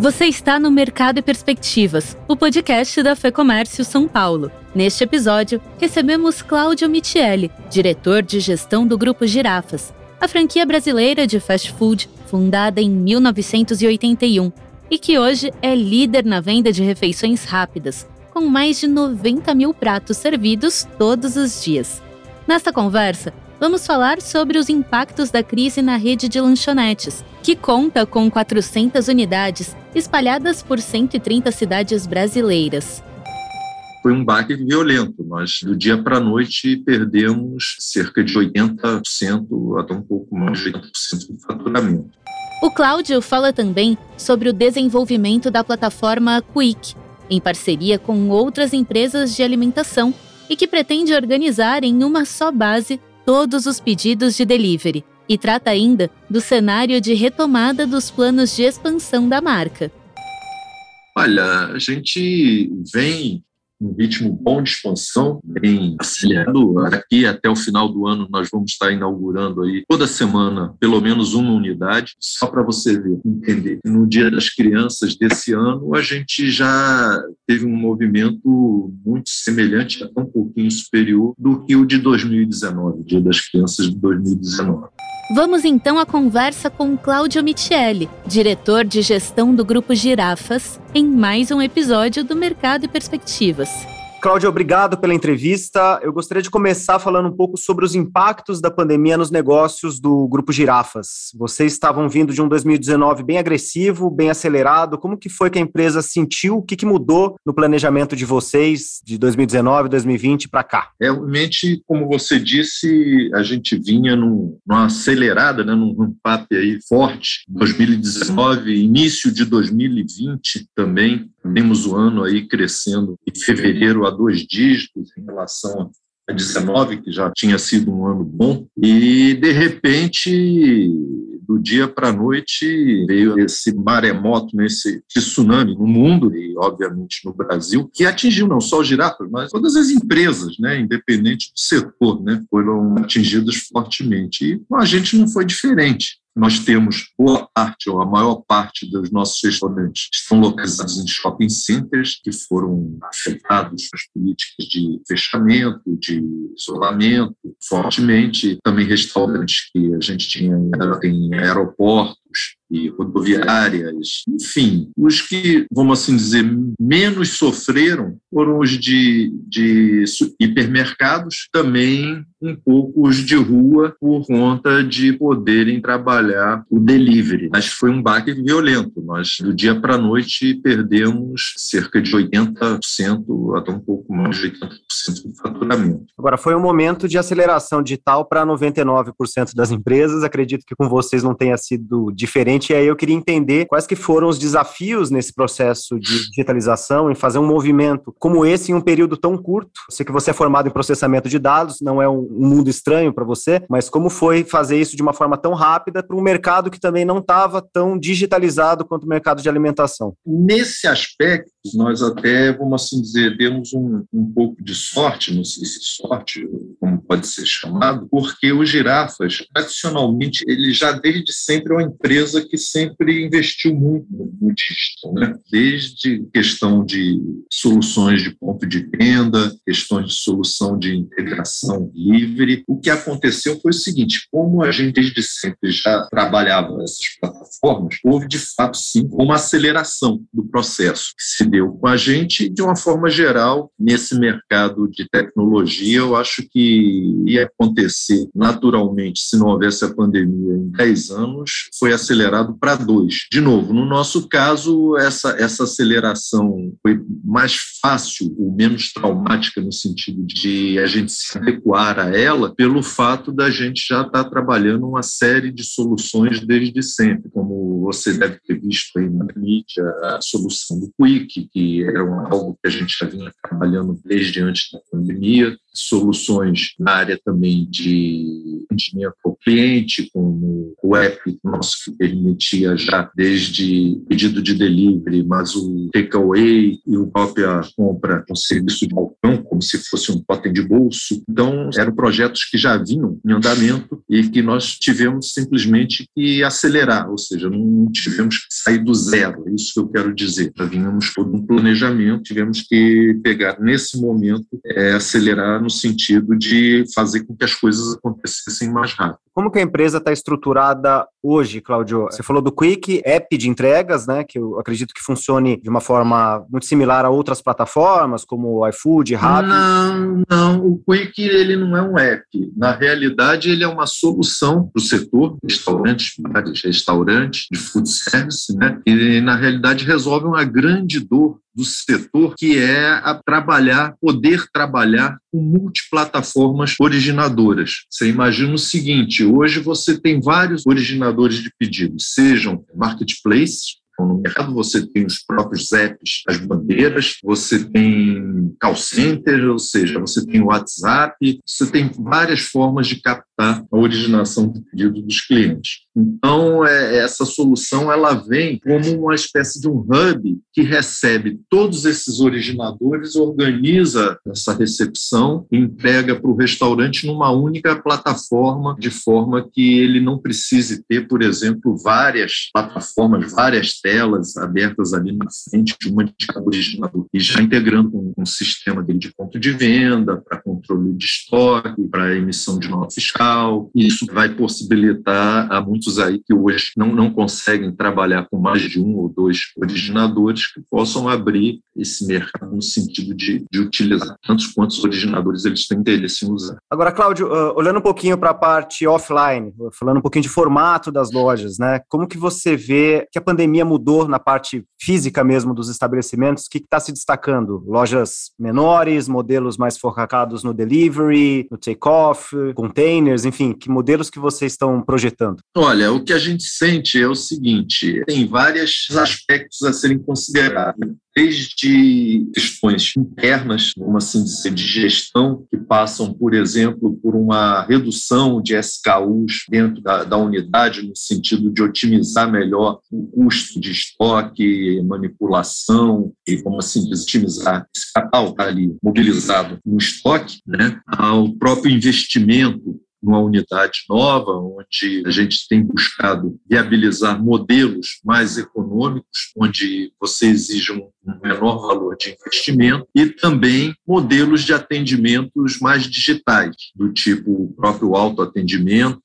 Você está no Mercado e Perspectivas, o podcast da FEComércio São Paulo. Neste episódio, recebemos Cláudio Michele, diretor de gestão do Grupo Girafas, a franquia brasileira de fast food fundada em 1981 e que hoje é líder na venda de refeições rápidas, com mais de 90 mil pratos servidos todos os dias. Nesta conversa, vamos falar sobre os impactos da crise na rede de lanchonetes, que conta com 400 unidades espalhadas por 130 cidades brasileiras. Foi um baque violento. Nós, do dia para a noite, perdemos cerca de 80%, até um pouco mais de 80% do faturamento. O Cláudio fala também sobre o desenvolvimento da plataforma Quick, em parceria com outras empresas de alimentação e que pretende organizar em uma só base todos os pedidos de delivery e trata ainda do cenário de retomada dos planos de expansão da marca. Olha, a gente vem um ritmo bom de expansão, bem acelerado. Aqui até o final do ano nós vamos estar inaugurando aí toda semana pelo menos uma unidade, só para você ver, entender. No Dia das Crianças desse ano a gente já teve um movimento muito semelhante, até um pouquinho superior do que o de 2019, Dia das Crianças de 2019. Vamos então à conversa com Cláudio Michele, diretor de gestão do Grupo Girafas, em mais um episódio do Mercado e Perspectivas. Cláudia, obrigado pela entrevista. Eu gostaria de começar falando um pouco sobre os impactos da pandemia nos negócios do Grupo Girafas. Vocês estavam vindo de um 2019 bem agressivo, bem acelerado. Como que foi que a empresa sentiu? O que, que mudou no planejamento de vocês de 2019, 2020 para cá? Realmente, como você disse, a gente vinha num, numa acelerada, né, num ramp aí forte. 2019, início de 2020 também. Temos o ano aí crescendo em fevereiro a dois dígitos em relação a 19, que já tinha sido um ano bom, e de repente, do dia para a noite, veio esse maremoto, né, esse, tsunami no mundo e, obviamente, no Brasil, que atingiu não só os girafas, mas todas as empresas, né, independente do setor, né, foram atingidas fortemente. E a gente não foi diferente. Nós temos boa parte, ou a maior parte dos nossos restaurantes estão localizados em shopping centers que foram afetados pelas políticas de fechamento, de isolamento, fortemente. Também restaurantes que a gente tinha em aeroportos, e rodoviárias, enfim, os que, vamos assim dizer, menos sofreram foram os de, de hipermercados, também um pouco os de rua, por conta de poderem trabalhar o delivery. Mas foi um baque violento. Nós, do dia para a noite, perdemos cerca de 80%, até um pouco mais de 80% do faturamento. Agora, foi um momento de aceleração digital para 99% das empresas. Acredito que com vocês não tenha sido diferente. E aí eu queria entender quais que foram os desafios nesse processo de digitalização, em fazer um movimento como esse em um período tão curto. Eu sei que você é formado em processamento de dados, não é um um mundo estranho para você, mas como foi fazer isso de uma forma tão rápida para um mercado que também não estava tão digitalizado quanto o mercado de alimentação? Nesse aspecto, nós até, vamos assim dizer, demos um, um pouco de sorte, não sei se sorte, como pode ser chamado, porque o Girafas, tradicionalmente, ele já desde sempre é uma empresa que sempre investiu muito no digital, né? desde questão de soluções de ponto de venda, questões de solução de integração livre. O que aconteceu foi o seguinte, como a gente desde sempre já trabalhava essas plataformas, houve de fato sim uma aceleração do processo que se deu com a gente de uma forma geral nesse mercado de tecnologia. Eu acho que ia acontecer naturalmente se não houvesse a pandemia em 10 anos, foi acelerado para dois. De novo, no nosso caso, essa, essa aceleração foi mais fácil ou menos traumática no sentido de a gente se adequar a ela pelo fato da gente já estar tá trabalhando uma série de soluções desde sempre, como você deve ter visto aí na mídia, a solução do Quick, que era algo que a gente já vinha trabalhando desde antes da pandemia, soluções na área também de atendimento ao cliente, como o app nosso que permitia já desde pedido de delivery, mas o takeaway e o própria compra com serviço de balcão, como se fosse um totem de bolso. Então, eram projetos que já vinham em andamento e que nós tivemos simplesmente que acelerar, ou seja, não tivemos que sair do zero, é isso que eu quero dizer. Já vínhamos todo um planejamento, tivemos que pegar nesse momento, é, acelerar no sentido de fazer com que as coisas acontecessem mais rápido. Como que a empresa está estruturada hoje, Claudio? Você falou do Quick, app de entregas, né? Que eu acredito que funcione de uma forma muito similar a outras plataformas, como o iFood, Rappi. Não, não. O Quick ele não é um app. Na realidade, ele é uma solução para o setor restaurantes, bares, restaurantes, de food service, né? E na realidade resolve uma grande dor do setor, que é a trabalhar, poder trabalhar com multiplataformas originadoras. Você imagina o seguinte: hoje você tem vários originadores de pedidos, sejam marketplaces, então, no mercado você tem os próprios apps, as bandeiras, você tem call center, ou seja, você tem o WhatsApp, você tem várias formas de captar a originação do pedido dos clientes. Então, é, essa solução ela vem como uma espécie de um hub que recebe todos esses originadores, organiza essa recepção entrega para o restaurante numa única plataforma, de forma que ele não precise ter, por exemplo, várias plataformas, várias telas abertas ali na frente de uma de cada originador, e já integrando um, um sistema dele de ponto de venda, para controle de estoque, para emissão de nota fiscal. Isso vai possibilitar a muitos aí que hoje não, não conseguem trabalhar com mais de um ou dois originadores que possam abrir esse mercado no sentido de, de utilizar tantos quantos originadores eles têm interesse em usar. Agora, Cláudio, uh, olhando um pouquinho para a parte offline, falando um pouquinho de formato das lojas, né? Como que você vê que a pandemia mudou na parte física mesmo dos estabelecimentos? O que está se destacando? Lojas menores, modelos mais focados no delivery, no take-off, containers, enfim, que modelos que vocês estão projetando? Olha, o que a gente sente é o seguinte: tem vários aspectos a serem considerados desde questões internas, vamos assim de gestão, que passam, por exemplo, por uma redução de SKUs dentro da, da unidade, no sentido de otimizar melhor o custo de estoque, manipulação, e, como assim otimizar esse capital tá ali mobilizado no estoque, né, ao próprio investimento numa unidade nova, onde a gente tem buscado viabilizar modelos mais econômicos, onde você exige um menor valor de investimento, e também modelos de atendimentos mais digitais, do tipo o próprio autoatendimento,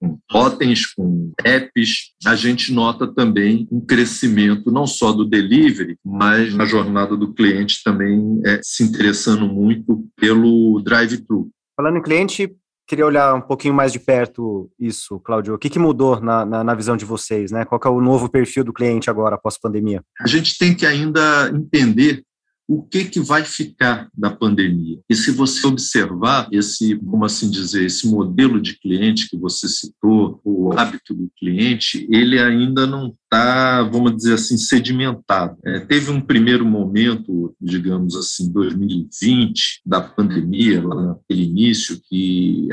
com totens, com apps. A gente nota também um crescimento não só do delivery, mas na jornada do cliente também é, se interessando muito pelo drive-thru. Falando em cliente, queria olhar um pouquinho mais de perto isso, Cláudio. O que, que mudou na, na, na, visão de vocês? Né? Qual é o novo perfil do cliente agora, após a pandemia? A gente tem que ainda entender o que, que vai ficar da pandemia. E se você observar esse, como assim dizer, esse modelo de cliente que você citou, o hábito do cliente, ele ainda não está, vamos dizer assim, sedimentado. É, teve um primeiro momento, digamos assim, 2020, da pandemia, lá naquele início, que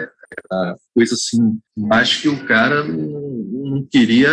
era coisa assim, mas que o cara não, não queria,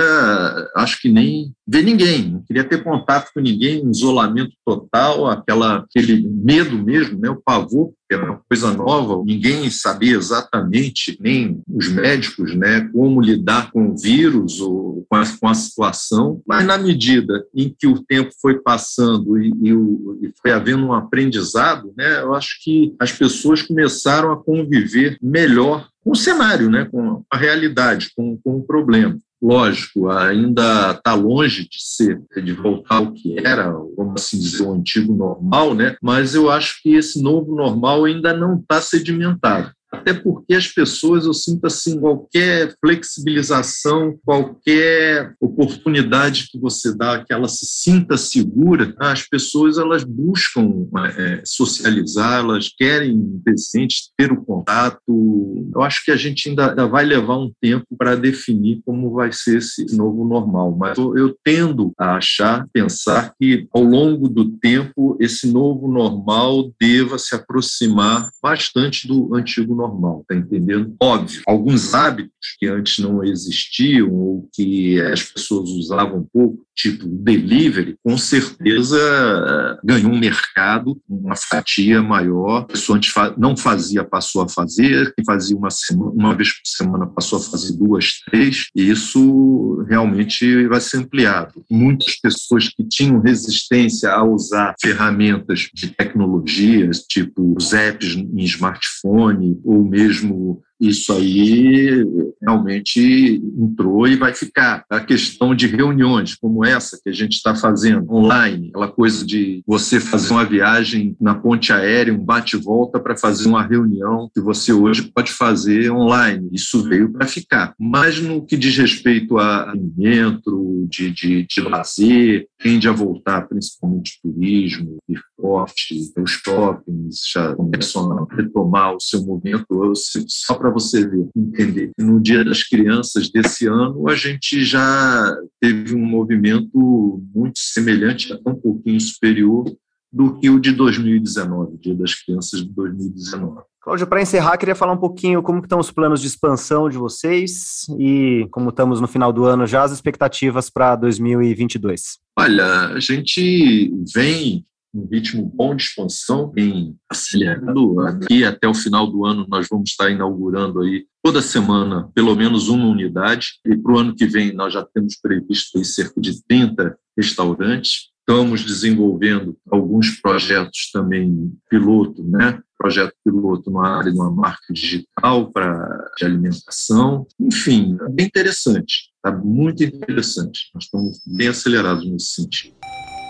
acho que nem ver ninguém, não queria ter contato com ninguém, isolamento total, aquela, aquele medo mesmo, né, o pavor, que era uma coisa nova, ninguém sabia exatamente, nem os médicos, né, como lidar com o vírus ou com a, com a situação, mas na medida em que o tempo foi passando e, e, e foi havendo um aprendizado, né, eu acho que as pessoas começaram a conviver melhor com o cenário, né, com a realidade, com, com o problema. Lógico, ainda está longe de ser, de voltar ao que era, vamos assim dizer, o antigo normal, né? mas eu acho que esse novo normal ainda não está sedimentado até porque as pessoas, eu sinto assim, qualquer flexibilização, qualquer oportunidade que você dá, que ela se sinta segura, as pessoas elas buscam é, socializar, elas querem presente, ter o contato. Eu acho que a gente ainda, ainda vai levar um tempo para definir como vai ser esse novo normal, mas eu, eu tendo a achar, pensar que ao longo do tempo esse novo normal deva se aproximar bastante do antigo normal, tá entendendo? Óbvio, alguns hábitos que antes não existiam ou que as pessoas usavam pouco, tipo delivery, com certeza ganhou um mercado, uma fatia maior. A pessoa antes não fazia, passou a fazer, quem fazia uma, semana, uma vez por semana passou a fazer duas, três, e isso realmente vai ser ampliado. Muitas pessoas que tinham resistência a usar ferramentas de tecnologias, tipo os apps em smartphone, ou mesmo isso aí realmente entrou e vai ficar. A questão de reuniões como essa que a gente está fazendo online, aquela coisa de você fazer uma viagem na ponte aérea, um bate-volta para fazer uma reunião que você hoje pode fazer online. Isso veio para ficar. Mas no que diz respeito a alimento, de, de, de lazer, tende a voltar principalmente turismo, esporte, os shoppings já começam a retomar o seu movimento. Só para você ver, entender. No Dia das Crianças desse ano, a gente já teve um movimento muito semelhante, até um pouquinho superior do que o de 2019, Dia das Crianças de 2019. Cláudio, para encerrar, queria falar um pouquinho como estão os planos de expansão de vocês e como estamos no final do ano já, as expectativas para 2022. Olha, a gente vem um ritmo bom de expansão, bem acelerado. Aqui até o final do ano nós vamos estar inaugurando aí toda semana pelo menos uma unidade e para o ano que vem nós já temos previsto aí cerca de 30 restaurantes. Estamos desenvolvendo alguns projetos também piloto, né? Projeto piloto na área de uma marca digital para de alimentação. Enfim, é bem interessante, está muito interessante. Nós estamos bem acelerados nesse sentido.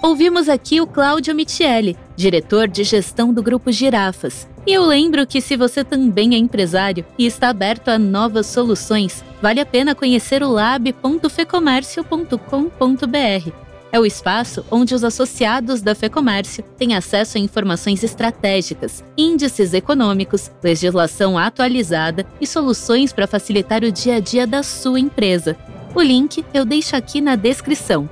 Ouvimos aqui o Cláudio Michele, diretor de gestão do Grupo Girafas. E eu lembro que se você também é empresário e está aberto a novas soluções, vale a pena conhecer o lab.fecomércio.com.br. É o espaço onde os associados da Fecomércio têm acesso a informações estratégicas, índices econômicos, legislação atualizada e soluções para facilitar o dia a dia da sua empresa. O link eu deixo aqui na descrição.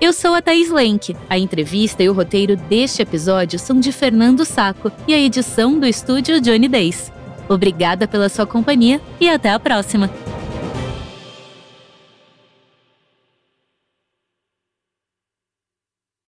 Eu sou a Thaís Lenk. A entrevista e o roteiro deste episódio são de Fernando Saco e a edição do estúdio Johnny Days. Obrigada pela sua companhia e até a próxima!